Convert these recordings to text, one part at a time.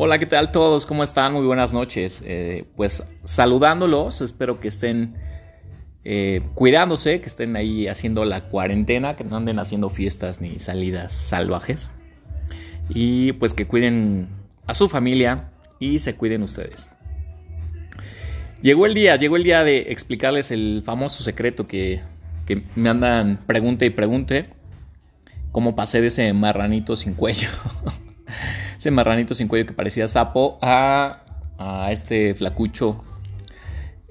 Hola, ¿qué tal todos? ¿Cómo están? Muy buenas noches. Eh, pues saludándolos, espero que estén eh, cuidándose, que estén ahí haciendo la cuarentena, que no anden haciendo fiestas ni salidas salvajes. Y pues que cuiden a su familia y se cuiden ustedes. Llegó el día, llegó el día de explicarles el famoso secreto que, que me andan pregunte y pregunte. Cómo pasé de ese marranito sin cuello. ese marranito sin cuello que parecía sapo a, a este flacucho.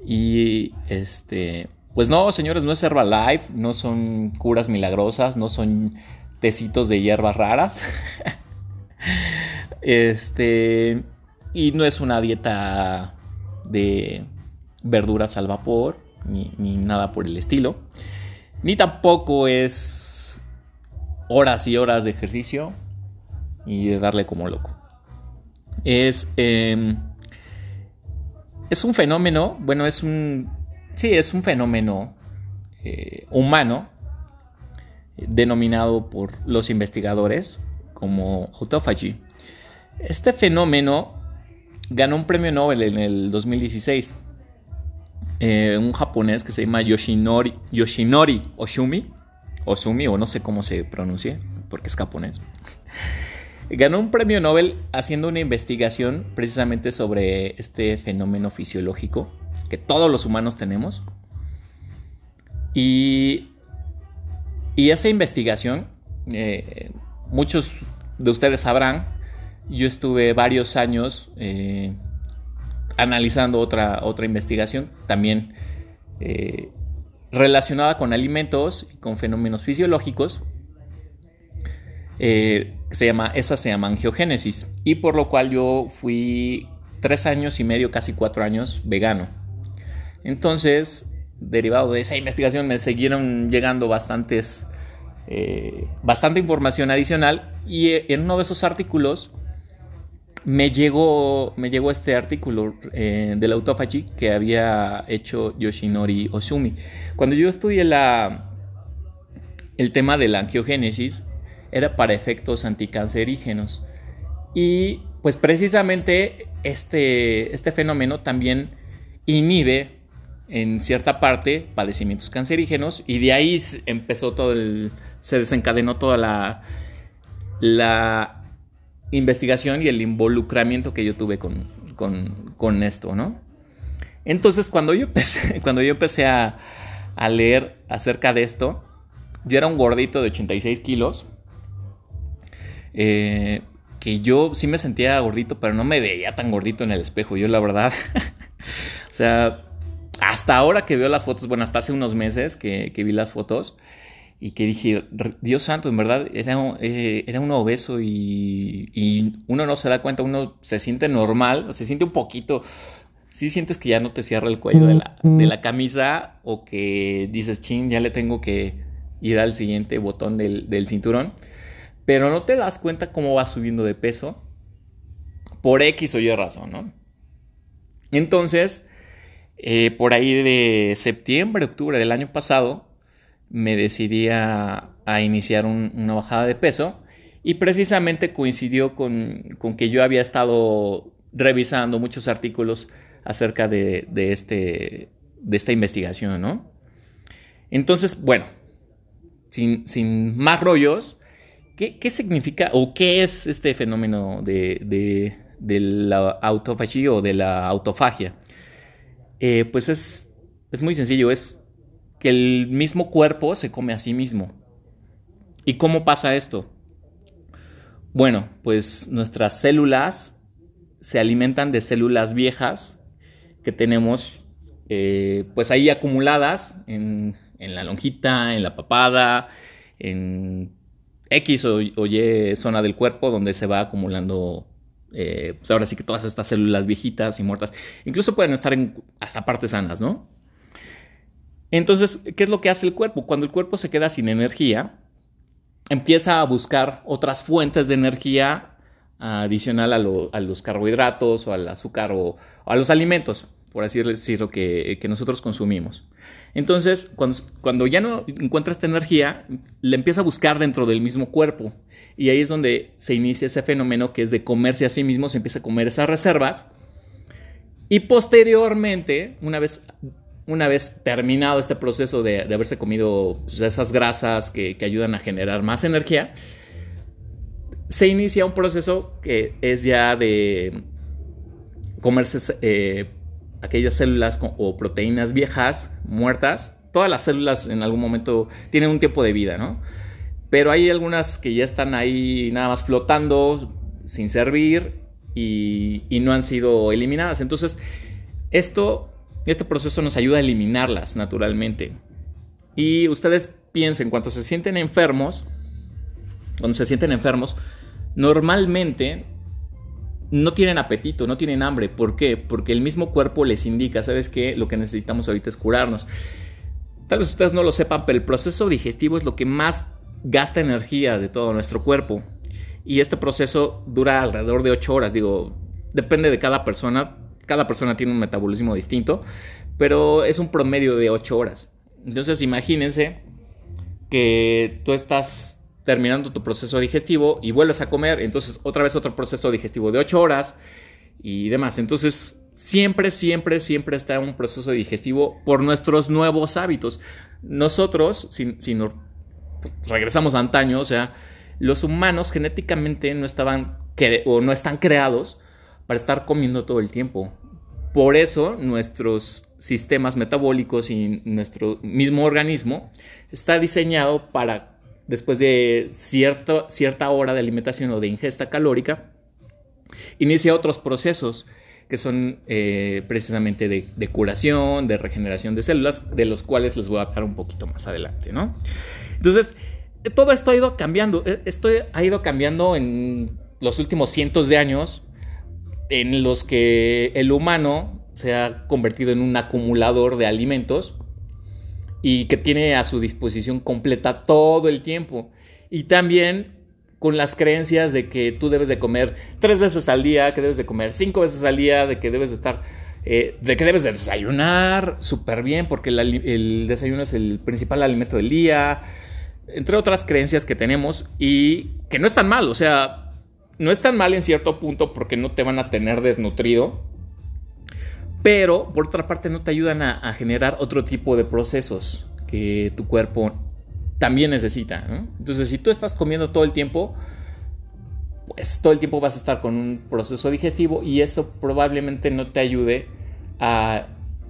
Y este, pues no, señores, no es Herbalife, no son curas milagrosas, no son tecitos de hierbas raras. este, y no es una dieta de verduras al vapor, ni, ni nada por el estilo. Ni tampoco es horas y horas de ejercicio y de darle como loco. Es, em, es un fenómeno, bueno, es un, sí, es un fenómeno eh, humano denominado por los investigadores como autophagy. Este fenómeno ganó un premio Nobel en el 2016. Eh, un japonés que se llama Yoshinori, Yoshinori Oshumi, Osumi, o no sé cómo se pronuncia, porque es japonés. Ganó un premio Nobel haciendo una investigación precisamente sobre este fenómeno fisiológico que todos los humanos tenemos. Y, y esa investigación, eh, muchos de ustedes sabrán, yo estuve varios años eh, analizando otra, otra investigación, también eh, relacionada con alimentos y con fenómenos fisiológicos. Eh, se llama, esa se llama angiogénesis. Y por lo cual yo fui tres años y medio, casi cuatro años, vegano. Entonces, derivado de esa investigación, me siguieron llegando bastantes, eh, bastante información adicional. Y en uno de esos artículos me llegó, me llegó este artículo eh, de la que había hecho Yoshinori Osumi. Cuando yo estudié la, el tema de la angiogénesis, era para efectos anticancerígenos. Y pues precisamente este, este fenómeno también inhibe en cierta parte padecimientos cancerígenos y de ahí empezó todo el, se desencadenó toda la, la investigación y el involucramiento que yo tuve con, con, esto, ¿no? Entonces cuando yo empecé, cuando yo empecé a, a leer acerca de esto, yo era un gordito de 86 kilos eh, que yo sí me sentía gordito, pero no me veía tan gordito en el espejo. Yo la verdad, o sea, hasta ahora que veo las fotos, bueno, hasta hace unos meses que, vi las fotos y que dije, Dios santo, en verdad era, eh, era un obeso y, uno no se da cuenta, uno se siente normal, se siente un poquito, sí sientes que ya no te cierra el cuello de la, de la camisa o que dices, ching, ya le tengo que ir al siguiente botón del, del cinturón pero no te das cuenta cómo va subiendo de peso por X o Y razón, ¿no? Entonces, eh, por ahí de septiembre, octubre del año pasado, me decidí a, iniciar una bajada de peso y precisamente coincidió con, que yo había estado revisando muchos artículos acerca de, este, de esta investigación, ¿no? Entonces, bueno, sin, sin más rollos, ¿Qué, significa o qué es este fenómeno de, la autofagia o de la autofagia? Eh, pues es, es muy sencillo, es que el mismo cuerpo se come a sí mismo. ¿Y cómo pasa esto? Bueno, pues nuestras células se alimentan de células viejas que tenemos eh, pues ahí acumuladas en, en, la lonjita, en la papada, en X o, Y zona del cuerpo donde se va acumulando, eh, pues ahora sí que todas estas células viejitas y muertas, incluso pueden estar en hasta partes sanas, ¿no? Entonces, ¿qué es lo que hace el cuerpo? Cuando el cuerpo se queda sin energía, empieza a buscar otras fuentes de energía adicional a, los carbohidratos o al azúcar o, a los alimentos, por así decirlo, que, que nosotros consumimos. Entonces, cuando, ya no encuentra esta energía, le empieza a buscar dentro del mismo cuerpo. Y ahí es donde se inicia ese fenómeno que es de comerse a sí mismo, se empieza a comer esas reservas. Y posteriormente, una vez, una vez terminado este proceso de, haberse comido pues, esas grasas que, que ayudan a generar más energía, se inicia un proceso que es ya de comerse eh, aquellas células o proteínas viejas, muertas. Todas las células en algún momento tienen un tiempo de vida, ¿no? Pero hay algunas que ya están ahí nada más flotando, sin servir y, y no han sido eliminadas. Entonces, esto, este proceso nos ayuda a eliminarlas naturalmente. Y ustedes piensen, cuando se sienten enfermos, cuando se sienten enfermos, normalmente no tienen apetito, no tienen hambre. ¿Por qué? Porque el mismo cuerpo les indica, ¿sabes qué? Lo que necesitamos ahorita es curarnos. Tal vez ustedes no lo sepan, pero el proceso digestivo es lo que más gasta energía de todo nuestro cuerpo. Y este proceso dura alrededor de 8 horas. Digo, depende de cada persona. Cada persona tiene un metabolismo distinto, pero es un promedio de 8 horas. Entonces imagínense que tú estás terminando tu proceso digestivo y vuelves a comer, entonces otra vez otro proceso digestivo de 8 horas y demás. Entonces, siempre, siempre, siempre está un proceso digestivo por nuestros nuevos hábitos. Nosotros, si, si nos regresamos a antaño, o sea, los humanos genéticamente no estaban o no están creados para estar comiendo todo el tiempo. Por eso nuestros sistemas metabólicos y nuestro mismo organismo está diseñado para después de cierta hora de alimentación o de ingesta calórica, inicia otros procesos que son eh, precisamente de, curación, de regeneración de células, de los cuales les voy a hablar un poquito más adelante, ¿no? Entonces, todo esto ha ido cambiando, eh, esto ha ido cambiando en los últimos cientos de años, en los que el humano se ha convertido en un acumulador de alimentos y que tiene a su disposición completa todo el tiempo. Y también con las creencias de que tú debes de comer tres veces al día, que debes de comer cinco veces al día, de que debes de estar, eh, de que debes de desayunar súper bien, porque el, desayuno es el principal alimento del día, entre otras creencias que tenemos y que no es tan mal, o sea, no es tan mal en cierto punto porque no te van a tener desnutrido, pero por otra parte no te ayudan a, generar otro tipo de procesos que tu cuerpo también necesita. Entonces, si tú estás comiendo todo el tiempo, pues todo el tiempo vas a estar con un proceso digestivo y eso probablemente no te ayude a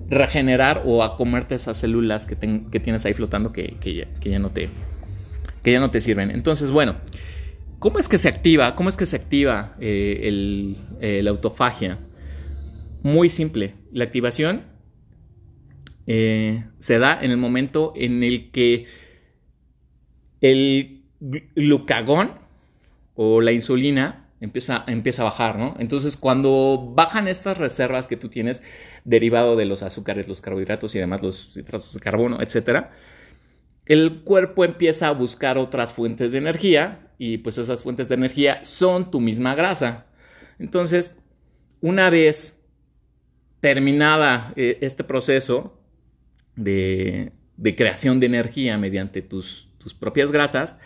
regenerar o a comerte esas células que, tienes ahí flotando que, ya, no te, que ya no te sirven. Entonces, bueno, ¿cómo es que se activa? ¿Cómo es que se activa eh, la autofagia? Muy simple. La activación eh, se da en el momento en el que el glucagón o la insulina empieza, empieza a bajar, ¿no? Entonces, cuando bajan estas reservas que tú tienes derivado de los azúcares, los carbohidratos y además los hidratos de carbono, etcétera, el cuerpo empieza a buscar otras fuentes de energía y pues esas fuentes de energía son tu misma grasa. Entonces, una vez terminada eh, este proceso de, creación de energía mediante tus, propias grasas,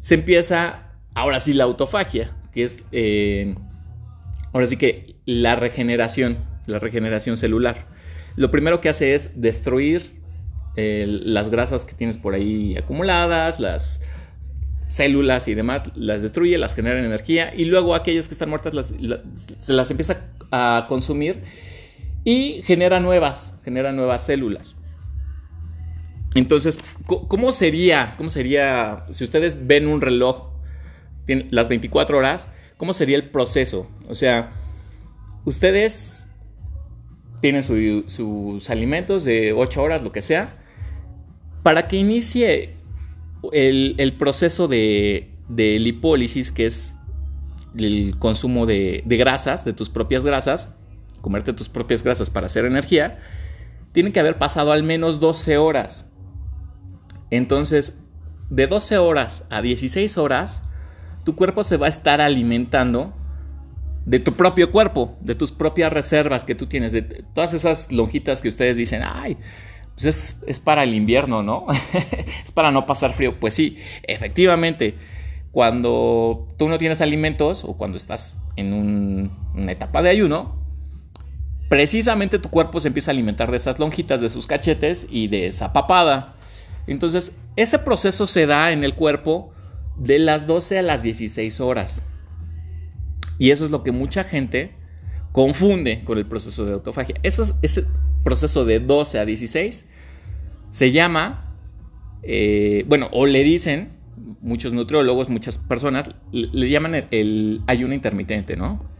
se empieza ahora sí la autofagia, que es eh, ahora sí que la regeneración, la regeneración celular. Lo primero que hace es destruir eh, las grasas que tienes por ahí acumuladas, las células y demás, las destruye, las genera energía y luego aquellas que están muertas se las empieza a consumir y genera nuevas, genera nuevas células. Entonces, ¿cómo sería, cómo sería, si ustedes ven un reloj, las 24 horas, cómo sería el proceso? O sea, ustedes tienen sus alimentos de 8 horas, lo que sea, para que inicie el, proceso de, lipólisis, que es el consumo de grasas, de tus propias grasas, comerte tus propias grasas para hacer energía, tiene que haber pasado al menos 12 horas. Entonces, de 12 horas a 16 horas, tu cuerpo se va a estar alimentando de tu propio cuerpo, de tus propias reservas que tú tienes, de todas esas lonjitas que ustedes dicen, ay, pues es, para el invierno, ¿no? es para no pasar frío. Pues sí, efectivamente, cuando tú no tienes alimentos o cuando estás en una etapa de ayuno, precisamente tu cuerpo se empieza a alimentar de esas lonjitas, de sus cachetes y de esa papada. Entonces, ese proceso se da en el cuerpo de las 12 a las 16 horas. Y eso es lo que mucha gente confunde con el proceso de autofagia. ese proceso de 12 a 16 se llama, eh, bueno, o le dicen, muchos nutriólogos, muchas personas, le, llaman el, ayuno intermitente, ¿no?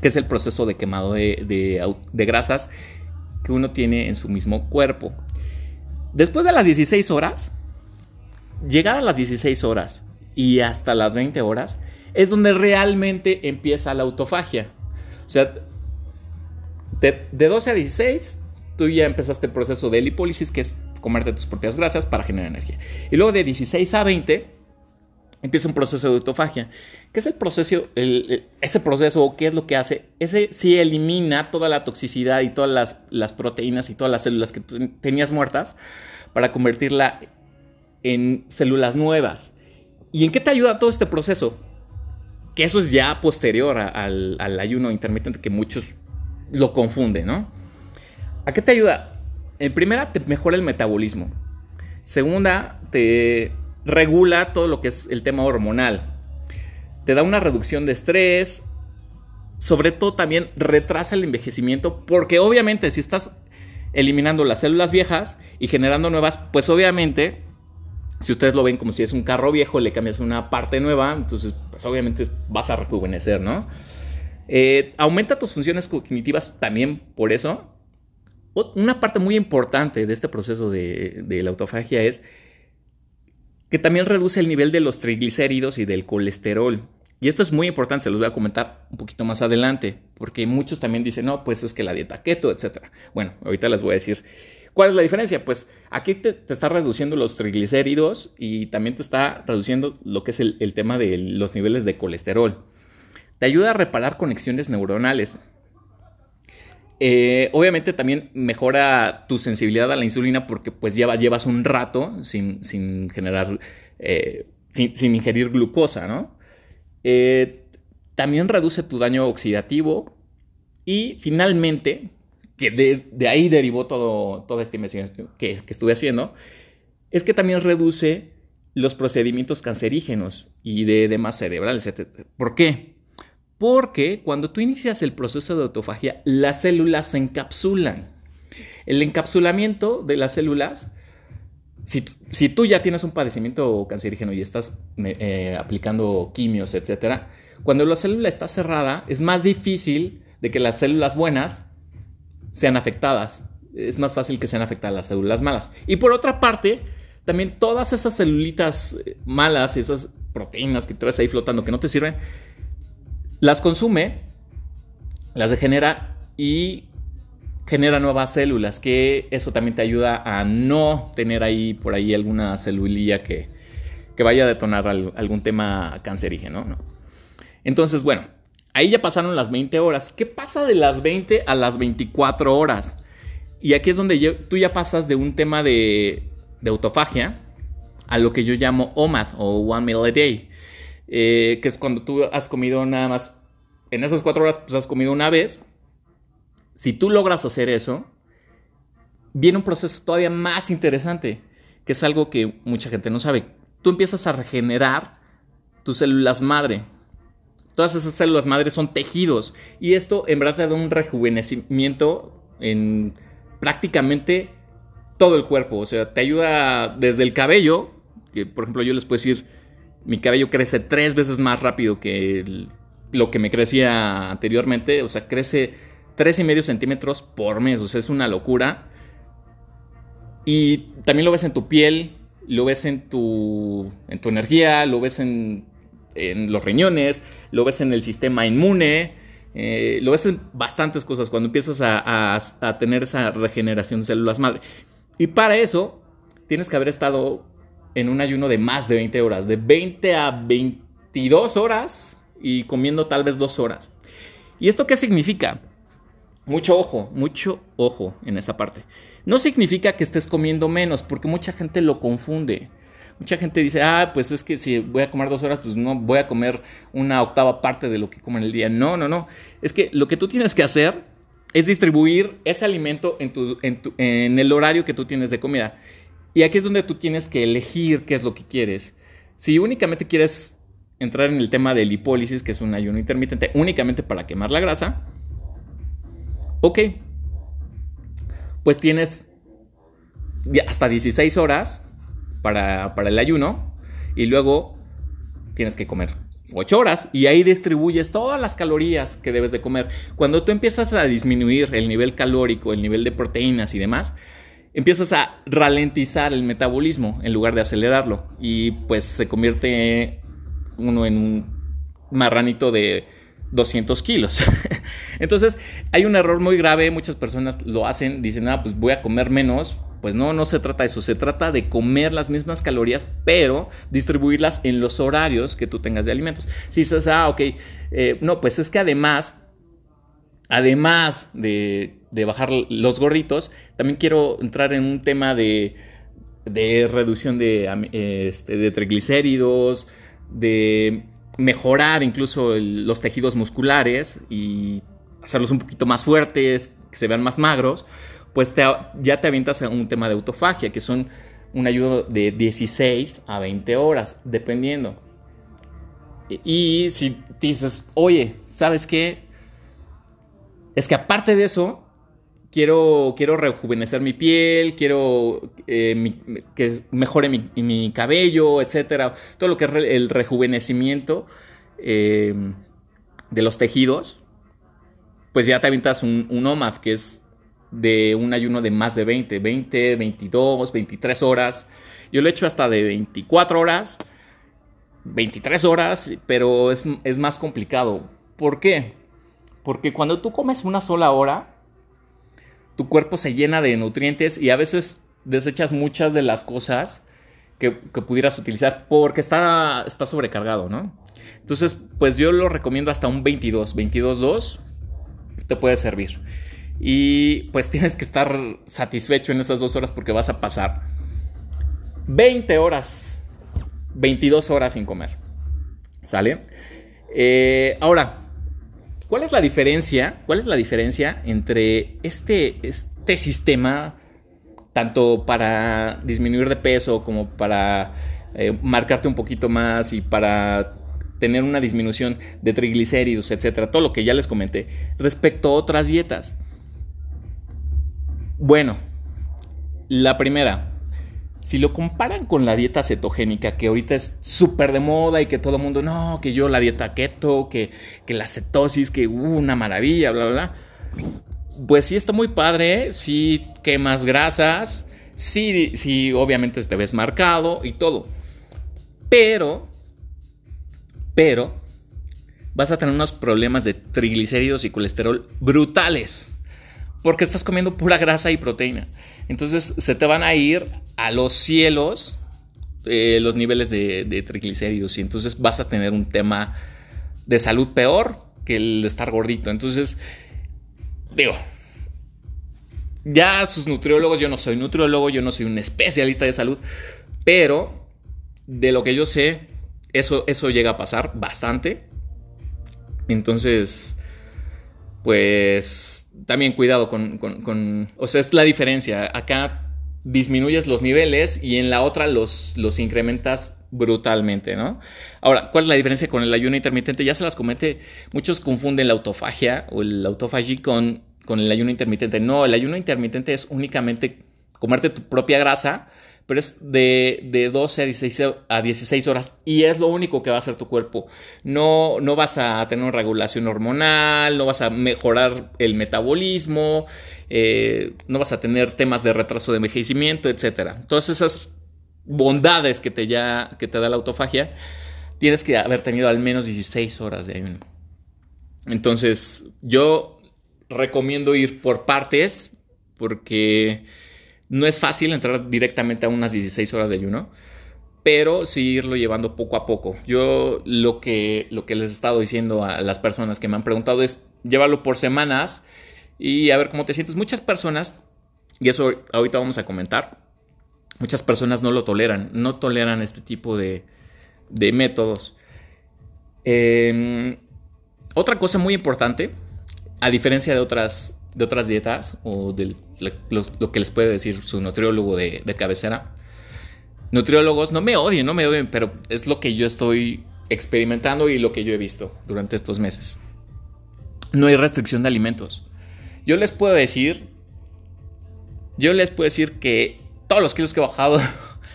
Que es el proceso de quemado de, de grasas que uno tiene en su mismo cuerpo. Después de las 16 horas, llegar a las 16 horas y hasta las 20 horas, es donde realmente empieza la autofagia. O sea, de, 12 a 16, tú ya empezaste el proceso de lipólisis, que es comerte tus propias grasas para generar energía. Y luego de 16 a 20, empieza un proceso de autofagia. ¿Qué es el proceso? ese proceso, ¿qué es lo que hace? Ese sí elimina toda la toxicidad y todas las, proteínas y todas las células que tenías muertas para convertirla en células nuevas. ¿Y en qué te ayuda todo este proceso? que eso es ya posterior al, ayuno intermitente que muchos lo confunden, ¿no? ¿A qué te ayuda? En primera, te mejora el metabolismo. Segunda, te regula todo lo que es el tema hormonal. Te da una reducción de estrés. Sobre todo también retrasa el envejecimiento porque obviamente si estás eliminando las células viejas y generando nuevas, pues obviamente si ustedes lo ven como si es un carro viejo, le cambias una parte nueva, entonces pues obviamente vas a rejuvenecer, ¿no? Eh, aumenta tus funciones cognitivas también por eso. Una parte muy importante de este proceso de, de la autofagia es que también reduce el nivel de los triglicéridos y del colesterol. Y esto es muy importante, se los voy a comentar un poquito más adelante, porque muchos también dicen, no, pues es que la dieta keto, etc. Bueno, ahorita les voy a decir ¿Cuál es la diferencia? Pues aquí te, está reduciendo los triglicéridos y también te está reduciendo lo que es el, tema de los niveles de colesterol. Te ayuda a reparar conexiones neuronales. Eh, obviamente también mejora tu sensibilidad a la insulina porque pues llevas un rato sin, generar, eh, sin, ingerir glucosa, ¿no? Eh, también reduce tu daño oxidativo y finalmente que de, ahí derivó todo, toda esta investigación que, estuve haciendo, es que también reduce los procedimientos cancerígenos y de demás cerebrales, etc. ¿Por qué? Porque cuando tú inicias el proceso de autofagia, las células se encapsulan. El encapsulamiento de las células, si, tú ya tienes un padecimiento cancerígeno y estás eh, aplicando quimios, etc., cuando la célula está cerrada, es más difícil de que las células buenas sean afectadas. Es más fácil que sean afectadas las células malas. Y por otra parte, también todas esas celulitas eh, malas, esas proteínas que traes ahí flotando que no te sirven, las consume, las degenera y genera nuevas células, que eso también te ayuda a no tener ahí por ahí alguna celulilla que, que vaya a detonar algún tema cancerígeno. ¿no? Entonces, bueno, Ahí ya pasaron las 20 horas. ¿Qué pasa de las 20 a las 24 horas? Y aquí es donde tú ya pasas de un tema de, autofagia a lo que yo llamo OMAD o One Meal a Day. Eh, que es cuando tú has comido nada más, en esas 4 horas pues has comido una vez. Si tú logras hacer eso, viene un proceso todavía más interesante, que es algo que mucha gente no sabe. Tú empiezas a regenerar tus células madre. Todas esas células madres son tejidos y esto en verdad te da un rejuvenecimiento en prácticamente todo el cuerpo. O sea, te ayuda desde el cabello, que por ejemplo yo les puedo decir, mi cabello crece tres veces más rápido que lo que me crecía anteriormente. O sea, crece tres y medio centímetros por mes. O sea, es una locura. Y también lo ves en tu piel, lo ves en tu, en tu energía, lo ves en en los riñones, lo ves en el sistema inmune, eh, lo ves en bastantes cosas cuando empiezas a, tener esa regeneración de células madre. Y para eso tienes que haber estado en un ayuno de más de 20 horas, de 20 a 22 horas y comiendo tal vez 2 horas. ¿Y esto qué significa? Mucho ojo, mucho ojo en esta parte. No significa que estés comiendo menos, porque mucha gente lo confunde. Mucha gente dice, ah, pues es que si voy a comer dos horas, pues no voy a comer una octava parte de lo que como en el día. No, no, no. Es que lo que tú tienes que hacer es distribuir ese alimento en, tu, en, en el horario que tú tienes de comida. Y aquí es donde tú tienes que elegir qué es lo que quieres. Si únicamente quieres entrar en el tema de lipólisis, que es un ayuno intermitente únicamente para quemar la grasa, ok, pues tienes hasta 16 horas para, el ayuno y luego tienes que comer 8 horas y ahí distribuyes todas las calorías que debes de comer. Cuando tú empiezas a disminuir el nivel calórico, el nivel de proteínas y demás, empiezas a ralentizar el metabolismo en lugar de acelerarlo y pues se convierte uno en un marranito de 200 kilos. Entonces, hay un error muy grave, muchas personas lo hacen, dicen, ah, pues voy a comer menos. Pues no, no se trata de eso, se trata de comer las mismas calorías, pero distribuirlas en los horarios que tú tengas de alimentos. Si dices, ah, ok, eh, no, pues es que además, además de, de, bajar los gorditos, también quiero entrar en un tema de, de reducción de, este, de triglicéridos, de mejorar incluso los tejidos musculares y hacerlos un poquito más fuertes, que se vean más magros, pues ya te avientas a un tema de autofagia, que son un ayudo de 16 a 20 horas, dependiendo. Y si dices, oye, ¿sabes qué? Es que aparte de eso, quiero, quiero rejuvenecer mi piel, quiero eh, que mejore mi, cabello, etcétera. Todo lo que es el rejuvenecimiento em, de los tejidos, pues ya te avientas un, un OMAD, que es de un ayuno de más de 20, 20, 22, 23 horas. Yo lo he hecho hasta de 24 horas, 23 horas, pero es, es más complicado. ¿Por qué? Porque cuando tú comes una sola hora, tu cuerpo se llena de nutrientes y a veces desechas muchas de las cosas que, pudieras utilizar porque está, está sobrecargado, ¿no? Entonces, pues yo lo recomiendo hasta un 22, 22.2 te puede servir. Y pues tienes que estar satisfecho en esas dos horas porque vas a pasar 20 horas, 22 horas sin comer. ¿Sale? Eh, ahora, ¿Cuál es la diferencia? ¿Cuál es la diferencia entre este, este sistema, tanto para disminuir de peso como para eh, marcarte un poquito más y para tener una disminución de triglicéridos, etcétera, todo lo que ya les comenté, respecto a otras dietas? Bueno, la primera, si lo comparan con la dieta cetogénica, que ahorita es súper de moda y que todo el mundo, no, que yo la dieta keto, que, la cetosis, que uh, una maravilla, bla, bla, bla. Pues sí está muy padre, sí quemas grasas, sí, sí obviamente te ves marcado y todo. Pero, pero, vas a tener unos problemas de triglicéridos y colesterol brutales porque estás comiendo pura grasa y proteína. Entonces se te van a ir a los cielos eh, los niveles de, triglicéridos y entonces vas a tener un tema de salud peor que el de estar gordito. Entonces, digo, ya sus nutriólogos, yo no soy nutriólogo, yo no soy un especialista de salud, pero de lo que yo sé, eso, eso llega a pasar bastante. Entonces, pues también cuidado con, o sea, es la diferencia. Acá disminuyes los niveles y en la otra los, los incrementas brutalmente, ¿no? Ahora, ¿cuál es la diferencia con el ayuno intermitente? Ya se las comenté, muchos confunden la autofagia o el autofagia con, con el ayuno intermitente. No, el ayuno intermitente es únicamente comerte tu propia grasa pero es de, de 12 a 16, a 16, horas y es lo único que va a hacer tu cuerpo. No, no vas a tener una regulación hormonal, no vas a mejorar el metabolismo, eh, no vas a tener temas de retraso de envejecimiento, etc. Todas esas bondades que te, ya, que te da la autofagia, tienes que haber tenido al menos 16 horas de ayuno. Entonces, yo recomiendo ir por partes porque no es fácil entrar directamente a unas 16 horas de ayuno, pero sí irlo llevando poco a poco. Yo lo que, lo que les he estado diciendo a las personas que me han preguntado es llevarlo por semanas y a ver cómo te sientes. Muchas personas, y eso ahorita vamos a comentar, muchas personas no lo toleran, no toleran este tipo de, de métodos. Em, otra cosa muy importante, a diferencia de otras, de otras dietas o de lo, que les puede decir su nutriólogo de, cabecera, nutriólogos no me odien, no me odien, pero es lo que yo estoy experimentando y lo que yo he visto durante estos meses. No hay restricción de alimentos. Yo les puedo decir, yo les puedo decir que todos los kilos que he bajado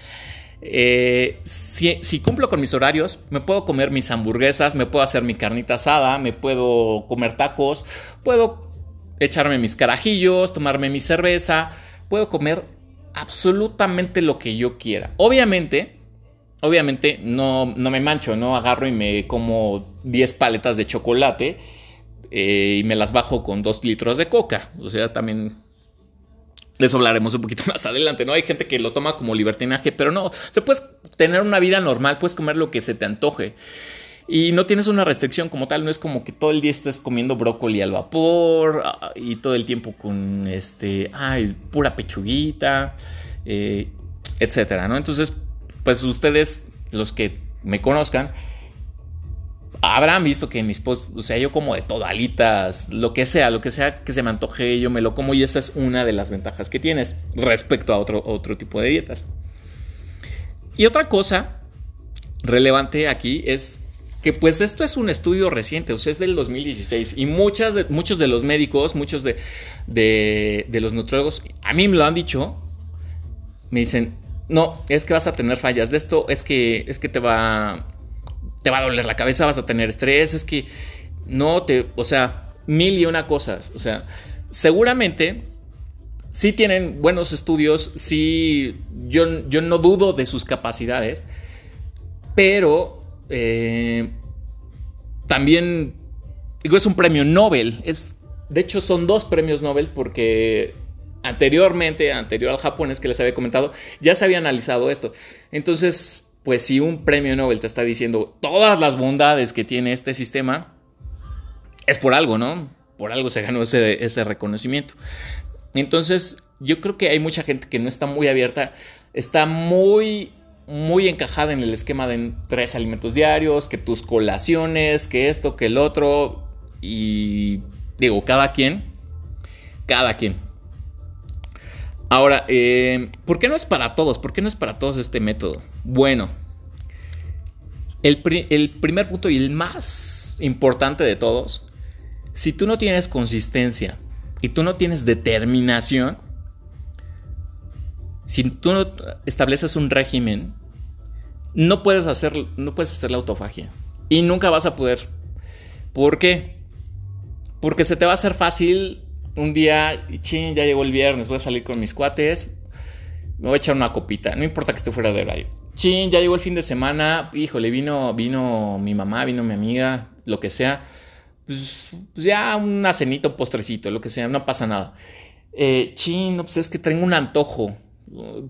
eh, si, cumplo con mis horarios, me puedo comer mis hamburguesas, me puedo hacer mi carnita asada, me puedo comer tacos, puedo echarme mis carajillos, tomarme mi cerveza, puedo comer absolutamente lo que yo quiera. Obviamente, obviamente no, no me mancho, no agarro y me como 10 paletas de chocolate eh, y me las bajo con 2 litros de coca. O sea, también de eso hablaremos un poquito más adelante, ¿no? Hay gente que lo toma como libertinaje, pero no, se puedes tener una vida normal, puedes comer lo que se te antoje. Y no tienes una restricción como tal, no es como que todo el día estés comiendo brócoli al vapor ah, y todo el tiempo con este, ay, pura pechuguita, eh, etcétera, ¿no? Entonces, pues ustedes, los que me conozcan, habrán visto que mis posts, o sea, yo como de todalitas, lo que sea, lo que sea que se me antoje, yo me lo como y esa es una de las ventajas que tienes respecto a otro, otro tipo de dietas. Y otra cosa relevante aquí es que pues esto es un estudio reciente, o sea, es del 2016 y muchas muchos de los médicos, muchos de, de, los nutriólogos, a mí me lo han dicho, me dicen, no, es que vas a tener fallas de esto, es que, es que te va te va a doler la cabeza, vas a tener estrés, es que no te, o sea, mil y una cosas, o sea, seguramente sí tienen buenos estudios, sí, yo, yo no dudo de sus capacidades, pero eh, también, digo, es un premio Nobel, es, de hecho son dos premios Nobel porque anteriormente, anterior al japonés que les había comentado, ya se había analizado esto. Entonces, pues si un premio Nobel te está diciendo todas las bondades que tiene este sistema, es por algo, ¿no? Por algo se ganó ese, reconocimiento. Entonces, yo creo que hay mucha gente que no está muy abierta, está muy, muy encajada en el esquema de tres alimentos diarios, que tus colaciones, que esto, que el otro, y digo, cada quien, cada quien. Ahora, eh, ¿por qué no es para todos? ¿Por qué no es para todos este método? Bueno, el, primer punto y el más importante de todos, si tú no tienes consistencia y tú no tienes determinación, si tú no estableces un régimen, no puedes hacer, no puedes hacer la autofagia. Y nunca vas a poder. ¿Por qué? Porque se te va a hacer fácil un día, ching, ya llegó el viernes, voy a salir con mis cuates, me voy a echar una copita, no importa que esté fuera de horario. Chin, ya llegó el fin de semana, híjole, vino, vino mi mamá, vino mi amiga, lo que sea. Pues, pues ya una cenita, un postrecito, lo que sea, no pasa nada. Eh, chin, pues es que tengo un antojo.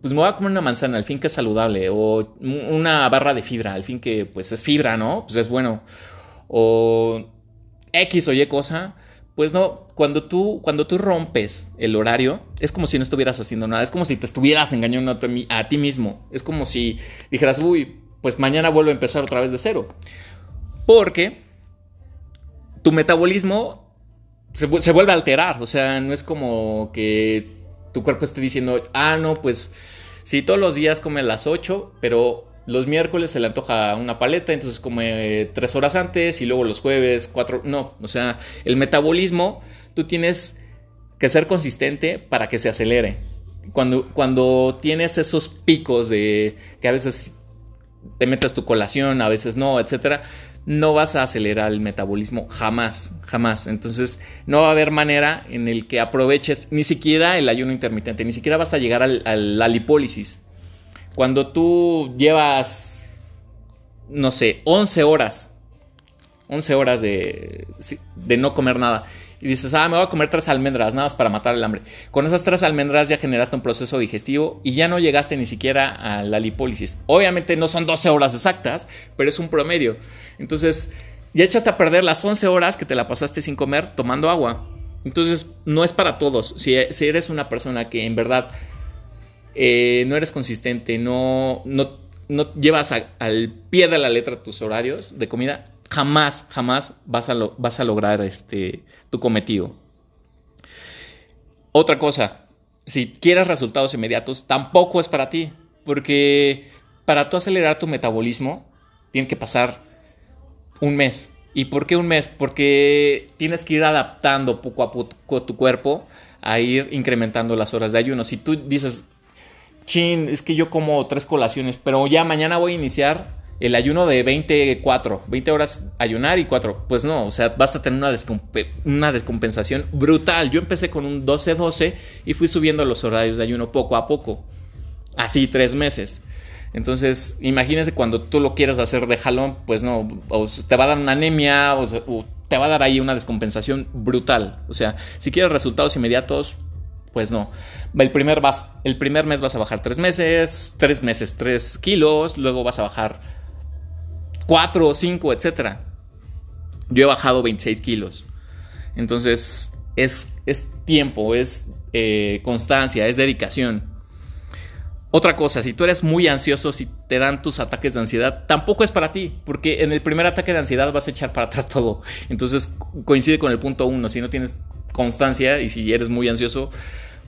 Pues me voy a comer una manzana, al fin que es saludable. O una barra de fibra, al fin que pues es fibra, ¿no? Pues es bueno. O X o Y cosa pues no, cuando tú, cuando tú rompes el horario, es como si no estuvieras haciendo nada, es como si te estuvieras engañando a, ti mismo, es como si dijeras, uy, pues mañana vuelvo a empezar otra vez de cero. Porque tu metabolismo se, se vuelve a alterar, o sea, no es como que tu cuerpo esté diciendo, ah, no, pues si todos los días come a las 8, pero los miércoles se le antoja una paleta, entonces come tres horas antes y luego los jueves cuatro. No, o sea, el metabolismo, tú tienes que ser consistente para que se acelere. Cuando, cuando tienes esos picos de que a veces te metes tu colación, a veces no, etcétera, no vas a acelerar el metabolismo jamás, jamás. Entonces, no va a haber manera en el que aproveches ni siquiera el ayuno intermitente, ni siquiera vas a llegar a la lipólisis. Cuando tú llevas, no sé, 11 horas, 11 horas de, de no comer nada. Y dices, ah, me voy a comer tres almendras, nada más para matar el hambre. Con esas tres almendras ya generaste un proceso digestivo y ya no llegaste ni siquiera a la lipólisis. Obviamente no son 12 horas exactas, pero es un promedio. Entonces, ya echaste a perder las 11 horas que te la pasaste sin comer tomando agua. Entonces, no es para todos. Si, eres una persona que en verdad eh, no eres consistente, no, no, llevas al pie de la letra tus horarios de comida, jamás, jamás vas a, lograr este, tu cometido. Otra cosa, si quieres resultados inmediatos, tampoco es para ti, porque para tú acelerar tu metabolismo, tiene que pasar un mes. ¿Y por qué un mes? Porque tienes que ir adaptando poco a poco tu cuerpo a ir incrementando las horas de ayuno. Si tú dices, chin, es que yo como tres colaciones, pero ya mañana voy a iniciar el ayuno de 24, 20 horas ayunar y 4. Pues no, o sea, vas a tener una, una descompensación brutal. Yo empecé con un 12-12 y fui subiendo los horarios de ayuno poco a poco. Así tres meses. Entonces, imagínense cuando tú lo quieras hacer de jalón, pues no, o te va a dar una anemia o, te va a dar ahí una descompensación brutal. O sea, si quieres resultados inmediatos, pues no. El primer, vas, el primer mes vas a bajar tres meses, tres meses, tres kilos, luego vas a bajar cuatro o cinco, etc. Yo he bajado 26 kilos. Entonces, es, es tiempo, es eh, constancia, es dedicación. Otra cosa, si tú eres muy ansioso, si te dan tus ataques de ansiedad, tampoco es para ti, porque en el primer ataque de ansiedad vas a echar para atrás todo. Entonces coincide con el punto uno, si no tienes constancia y si eres muy ansioso,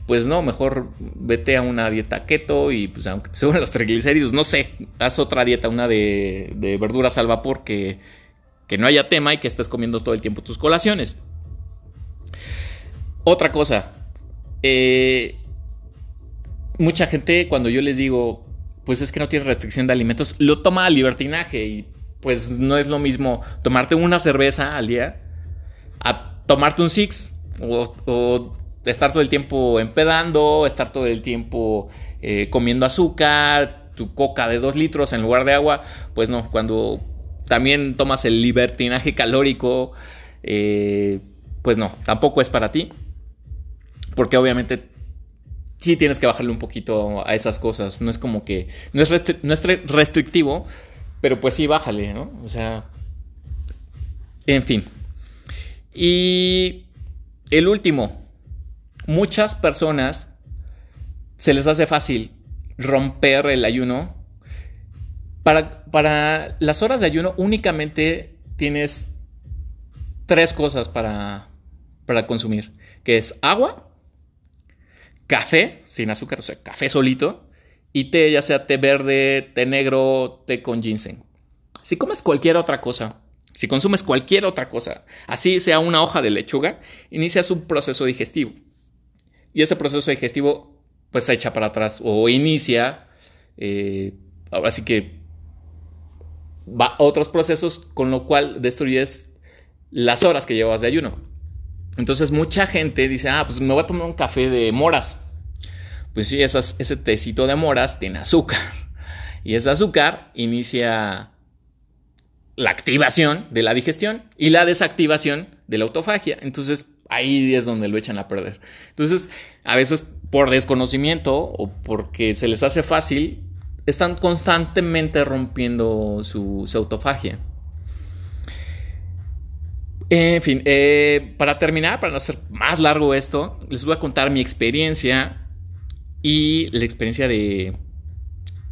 pues no, mejor vete a una dieta keto y pues aunque te los triglicéridos, no sé, haz otra dieta, una de, verduras al vapor que, que no haya tema y que estés comiendo todo el tiempo tus colaciones. Otra cosa, eh, mucha gente cuando yo les digo, pues es que no tiene restricción de alimentos, lo toma a libertinaje y pues no es lo mismo tomarte una cerveza al día a tomarte un six o, estar todo el tiempo empedando, estar todo el tiempo eh, comiendo azúcar, tu coca de dos litros en lugar de agua, pues no, cuando también tomas el libertinaje calórico, eh, pues no, tampoco es para ti, porque obviamente sí tienes que bajarle un poquito a esas cosas. No es como que. No es, restrictivo, pero pues sí, bájale, ¿no? O sea. En fin. Y el último. Muchas personas se les hace fácil romper el ayuno. Para, para las horas de ayuno únicamente tienes tres cosas para, para consumir, que es agua, café sin azúcar, o sea, café solito, y té, ya sea té verde, té negro, té con ginseng. Si comes cualquier otra cosa, si consumes cualquier otra cosa, así sea una hoja de lechuga, inicias un proceso digestivo. Y ese proceso digestivo, pues se echa para atrás o inicia, eh, ahora sí que va a otros procesos, con lo cual destruyes las horas que llevas de ayuno. Entonces mucha gente dice, ah, pues me voy a tomar un café de moras. Pues sí, ese tecito de moras tiene azúcar. Y ese azúcar inicia la activación de la digestión y la desactivación de la autofagia. Entonces ahí es donde lo echan a perder. Entonces, a veces por desconocimiento o porque se les hace fácil, están constantemente rompiendo su autofagia. En fin, eh, para terminar, para no hacer más largo esto, les voy a contar mi experiencia y la experiencia de,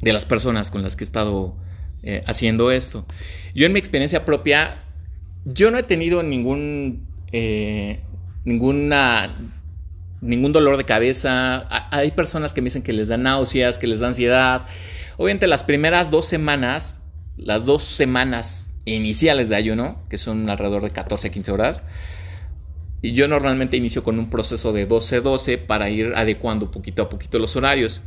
de las personas con las que he estado eh, haciendo esto. Yo en mi experiencia propia, yo no he tenido ningún, eh, ninguna, ningún dolor de cabeza. Hay personas que me dicen que les da náuseas, que les da ansiedad. Obviamente las primeras dos semanas, las dos semanas iniciales de ayuno, que son alrededor de 14 a 15 horas. Y yo normalmente inicio con un proceso de 12-12 para ir adecuando poquito a poquito los horarios.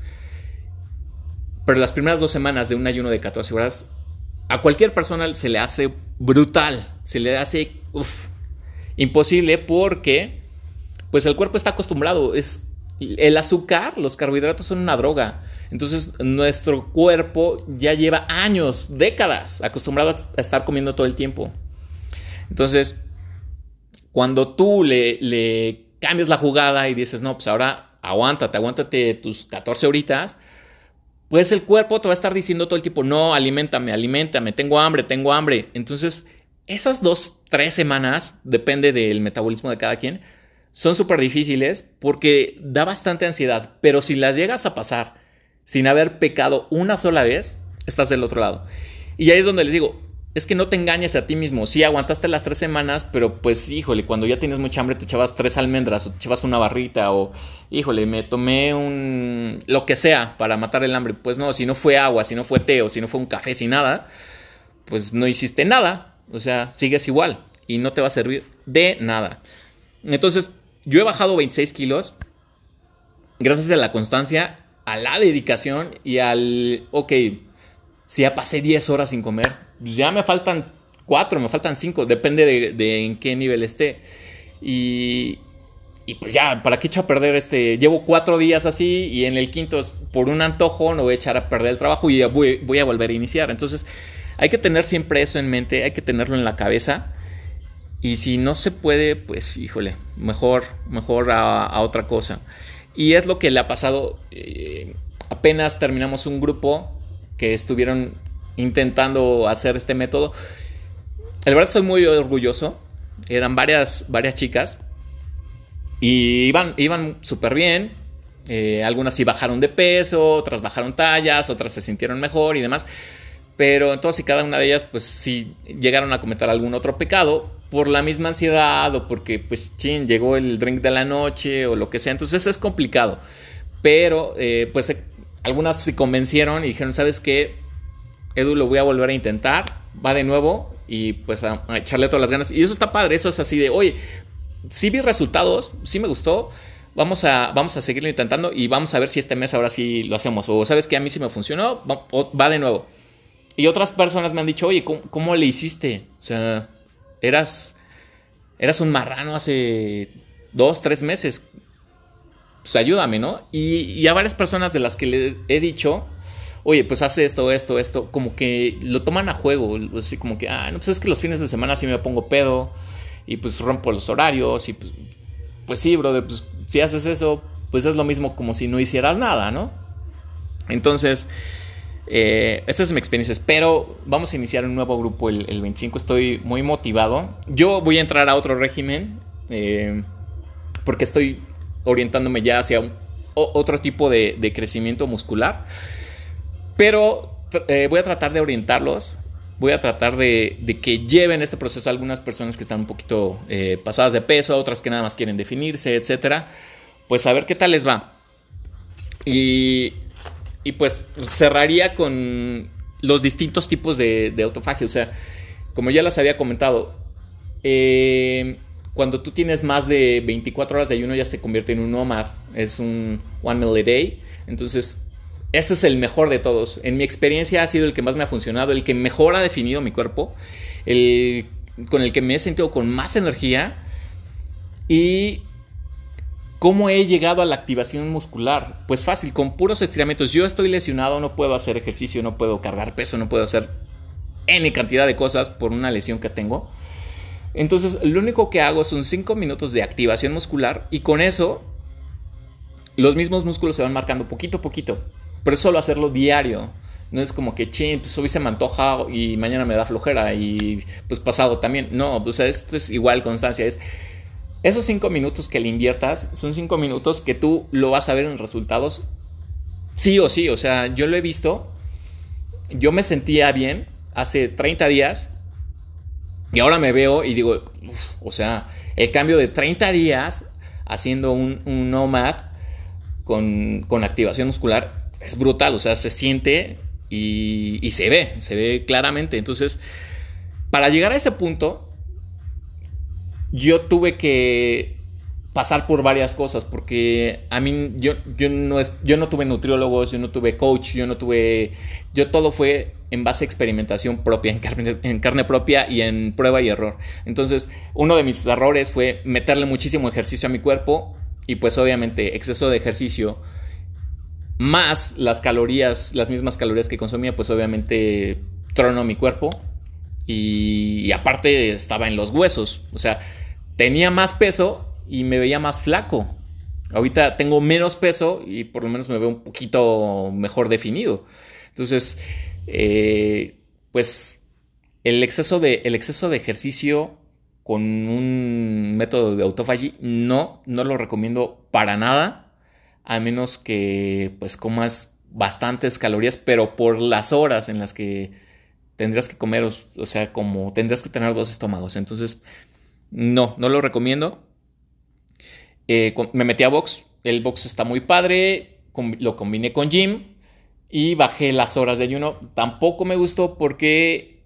Pero las primeras dos semanas de un ayuno de 14 horas, a cualquier persona se le hace brutal, se le hace imposible porque pues el cuerpo está acostumbrado, es el azúcar, los carbohidratos son una droga. Entonces nuestro cuerpo ya lleva años, décadas, acostumbrado a estar comiendo todo el tiempo. Entonces, cuando tú le, cambias la jugada y dices, no, pues ahora aguántate, aguántate tus 14 horitas, pues el cuerpo te va a estar diciendo todo el tiempo, no, alimentame, alimentame, tengo hambre, tengo hambre. Entonces, esas dos, tres semanas, depende del metabolismo de cada quien, son súper difíciles porque da bastante ansiedad, pero si las llegas a pasar sin haber pecado una sola vez, estás del otro lado. Y ahí es donde les digo, es que no te engañes a ti mismo. Sí, aguantaste las tres semanas, pero pues, híjole, cuando ya tienes mucha hambre te echabas tres almendras o te echabas una barrita o, híjole, me tomé un... lo que sea para matar el hambre. Pues no, si no fue agua, si no fue té o si no fue un café sin nada, pues no hiciste nada. O sea, sigues igual y no te va a servir de nada. Entonces, yo he bajado 26 kilos gracias a la constancia, a la dedicación y al, ok, si ya pasé 10 horas sin comer, pues ya me faltan 4, me faltan 5, depende de, en qué nivel esté. Y, y pues ya, ¿para qué echo a perder este? Llevo 4 días así y en el quinto, por un antojo, no voy a echar a perder el trabajo y voy, voy a volver a iniciar. Entonces, hay que tener siempre eso en mente, hay que tenerlo en la cabeza. Y si no se puede, pues híjole, mejor, mejor a, otra cosa. Y es lo que le ha pasado. Eh, apenas terminamos un grupo que estuvieron intentando hacer este método. El verdad estoy muy orgulloso. Eran varias, varias chicas. Y iban, iban súper bien. Eh, algunas sí bajaron de peso, otras bajaron tallas, otras se sintieron mejor y demás. Pero entonces cada una de ellas, pues sí llegaron a cometer algún otro pecado por la misma ansiedad o porque, pues, chin, llegó el drink de la noche o lo que sea. Entonces es complicado. Pero, eh, pues, algunas se convencieron y dijeron, ¿sabes qué? Edu, lo voy a volver a intentar, va de nuevo y pues a, echarle todas las ganas. Y eso está padre, eso es así de, oye, sí vi resultados, sí me gustó, vamos a, vamos a seguirlo intentando y vamos a ver si este mes ahora sí lo hacemos. O sabes que a mí sí me funcionó, va, de nuevo. Y otras personas me han dicho, oye, ¿cómo, le hiciste? O sea, eras, eras un marrano hace dos, tres meses pues ayúdame, ¿no? Y, a varias personas de las que le he dicho, oye, pues hace esto, esto, esto, como que lo toman a juego, así como que, ah, no, pues es que los fines de semana sí me pongo pedo y pues rompo los horarios y pues, pues sí, brother, pues si haces eso, pues es lo mismo como si no hicieras nada, ¿no? Entonces, eh, esa es mi experiencia. Espero, vamos a iniciar un nuevo grupo el, 25. Estoy muy motivado. Yo voy a entrar a otro régimen eh, porque estoy orientándome ya hacia otro tipo de, crecimiento muscular. Pero eh, voy a tratar de orientarlos, voy a tratar de, que lleven este proceso a algunas personas que están un poquito eh, pasadas de peso, otras que nada más quieren definirse, etcétera. Pues a ver qué tal les va. Y, y pues cerraría con los distintos tipos de, de autofagia. O sea, como ya les había comentado, eh, cuando tú tienes más de 24 horas de ayuno ya se convierte en un nomad, es un one meal a day. Entonces, ese es el mejor de todos. En mi experiencia ha sido el que más me ha funcionado, el que mejor ha definido mi cuerpo, el con el que me he sentido con más energía y ¿Cómo he llegado a la activación muscular? Pues fácil, con puros estiramientos. Yo estoy lesionado, no puedo hacer ejercicio, no puedo cargar peso, no puedo hacer N cantidad de cosas por una lesión que tengo. Entonces, lo único que hago son 5 minutos de activación muscular y con eso los mismos músculos se van marcando poquito a poquito. Pero solo hacerlo diario. No es como que, ching, pues hoy se me antoja y mañana me da flojera y pues pasado también. No, o sea, esto es igual constancia. Es esos 5 minutos que le inviertas son 5 minutos que tú lo vas a ver en resultados sí o sí. O sea, yo lo he visto. Yo me sentía bien hace 30 días y ahora me veo y digo, o sea, el cambio de 30 días haciendo un, nomad con, activación muscular es brutal, o sea, se siente y, y, se ve, se ve claramente. Entonces, para llegar a ese punto, yo tuve que pasar por varias cosas, porque a mí yo, yo, no, es, yo no tuve nutriólogos, yo no tuve coach, yo no tuve, yo todo fue en base a experimentación propia, en carne, en carne propia y en prueba y error. Entonces, uno de mis errores fue meterle muchísimo ejercicio a mi cuerpo y pues obviamente exceso de ejercicio más las calorías, las mismas calorías que consumía, pues obviamente trono mi cuerpo y, aparte estaba en los huesos. O sea, tenía más peso y me veía más flaco. Ahorita tengo menos peso y por lo menos me veo un poquito mejor definido. Entonces, eh, pues el exceso, de, el exceso de ejercicio con un método de autofagy no, no lo recomiendo para nada, a menos que pues comas bastantes calorías, pero por las horas en las que tendrás que comer, o, sea, como tendrás que tener dos estómagos. Entonces, no, no lo recomiendo. Eh, me metí a box, el box está muy padre, lo combiné con gym y bajé las horas de ayuno. Tampoco me gustó porque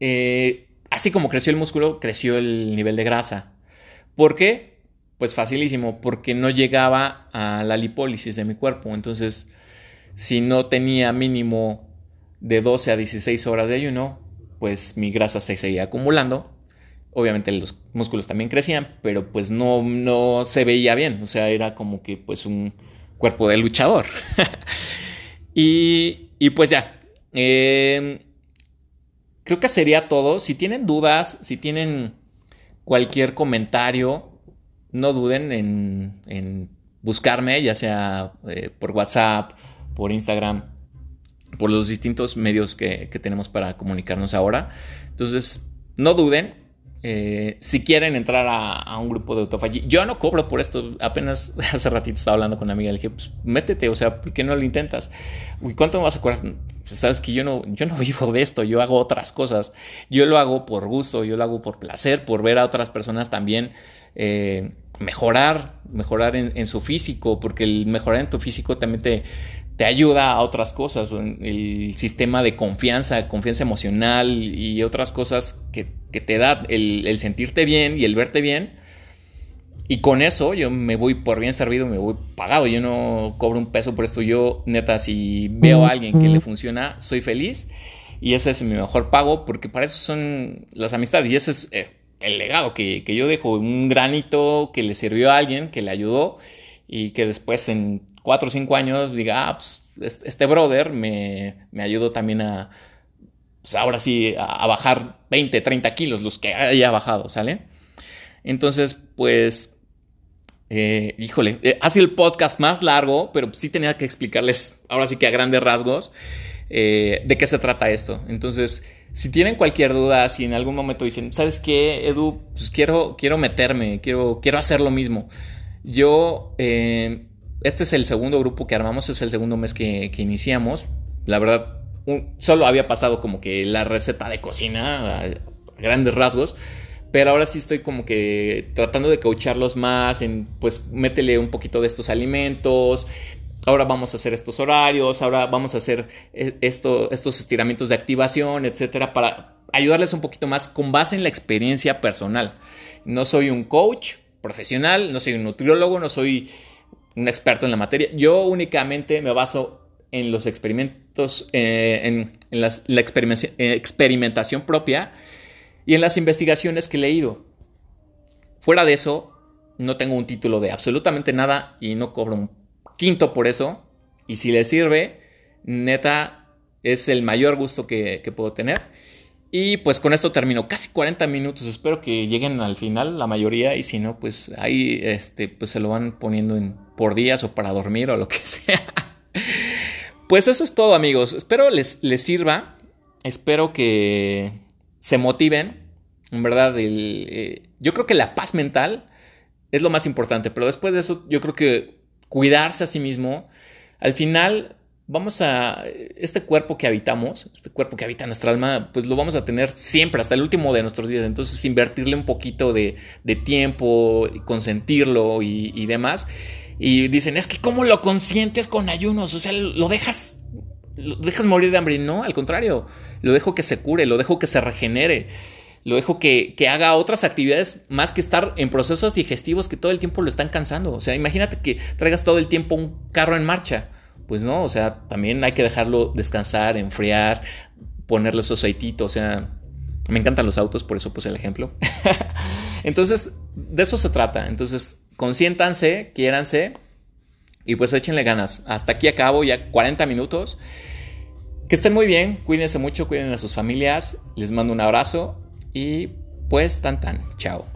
eh, así como creció el músculo, creció el nivel de grasa. ¿Por qué? Pues facilísimo, porque no llegaba a la lipólisis de mi cuerpo. Entonces, si no tenía mínimo de 12 a 16 horas de ayuno, pues mi grasa se seguía acumulando. Obviamente los músculos también crecían, pero pues no, no se veía bien. O sea, era como que pues un cuerpo de luchador. y, y, pues ya. Em, creo que sería todo. Si tienen dudas, si tienen cualquier comentario, no duden en, en buscarme, ya sea eh, por WhatsApp por Instagram, por los distintos medios que, tenemos para comunicarnos ahora. Entonces, no duden. Eh, si quieren entrar a, un grupo de autofagy, yo no cobro por esto. Apenas hace ratito estaba hablando con una amiga, le dije, pues métete, o sea, ¿por qué no lo intentas? ¿cuánto me vas a cobrar? Pues, sabes que yo no, yo no vivo de esto, yo hago otras cosas. Yo lo hago por gusto, yo lo hago por placer, por ver a otras personas también eh, mejorar, mejorar en, su físico, porque el mejorar en tu físico también te, te ayuda a otras cosas, el sistema de confianza, confianza emocional y otras cosas que, te da el, sentirte bien y el verte bien. Y con eso yo me voy por bien servido, me voy pagado. Yo no cobro un peso por esto. Yo, neta, si veo a alguien que le funciona, soy feliz. Y ese es mi mejor pago, porque para eso son las amistades. Y ese es eh, el legado que, que yo dejo. Un granito que le sirvió a alguien, que le ayudó. Y que después en cuatro o cinco años diga, ah, pues, este brother me, me ayudó también a, pues ahora sí, a, bajar 20, 30 kilos, los que haya bajado, ¿sale? Entonces, pues, eh, híjole, eh, ha sido el podcast más largo, pero sí tenía que explicarles, ahora sí que a grandes rasgos, eh, de qué se trata esto. Entonces, si tienen cualquier duda, si en algún momento dicen, ¿sabes qué, Edu? Pues quiero, quiero meterme, quiero, quiero hacer lo mismo. Yo este es el segundo grupo que armamos, es el segundo mes que, iniciamos. La verdad, solo había pasado como que la receta de cocina a, grandes rasgos. Pero ahora sí estoy como que tratando de coacharlos más en, pues, métele un poquito de estos alimentos. Ahora vamos a hacer estos horarios, ahora vamos a hacer eh, esto, estos estiramientos de activación, etcétera, para ayudarles un poquito más con base en la experiencia personal. No soy un coach profesional, no soy un nutriólogo, no soy un experto en la materia. Yo únicamente me baso en los experimentos, eh, en, la eh, experimentación propia y en las investigaciones que he leído. Fuera de eso, no tengo un título de absolutamente nada y no cobro un quinto por eso. Y si le sirve, neta, es el mayor gusto que, que puedo tener. Y pues con esto termino. Casi 40 minutos. Espero que lleguen al final la mayoría. Y si no, pues ahí este, pues se lo van poniendo en, por días o para dormir o lo que sea. Pues eso es todo, amigos. Espero les, les sirva. Espero que se motiven. En verdad, eh, yo creo que la paz mental es lo más importante. Pero después de eso, yo creo que cuidarse a sí mismo. Al final, vamos a, este cuerpo que habitamos, este cuerpo que habita nuestra alma, pues lo vamos a tener siempre, hasta el último de nuestros días. Entonces, invertirle un poquito de, tiempo, consentirlo y, demás. Y dicen, es que ¿cómo lo consientes con ayunos? O sea, lo dejas, lo dejas morir de hambre. No, al contrario, lo dejo que se cure, lo dejo que se regenere. Lo dejo que, que haga otras actividades más que estar en procesos digestivos que todo el tiempo lo están cansando. O sea, imagínate que traigas todo el tiempo un carro en marcha pues no, o sea, también hay que dejarlo descansar, enfriar, ponerle su aceitito, o sea, me encantan los autos, por eso puse el ejemplo. Entonces, de eso se trata. Entonces, consiéntanse, quiéranse y pues échenle ganas. Hasta aquí acabo ya 40 minutos. Que estén muy bien, cuídense mucho, cuiden a sus familias, les mando un abrazo y pues tan tan, chao.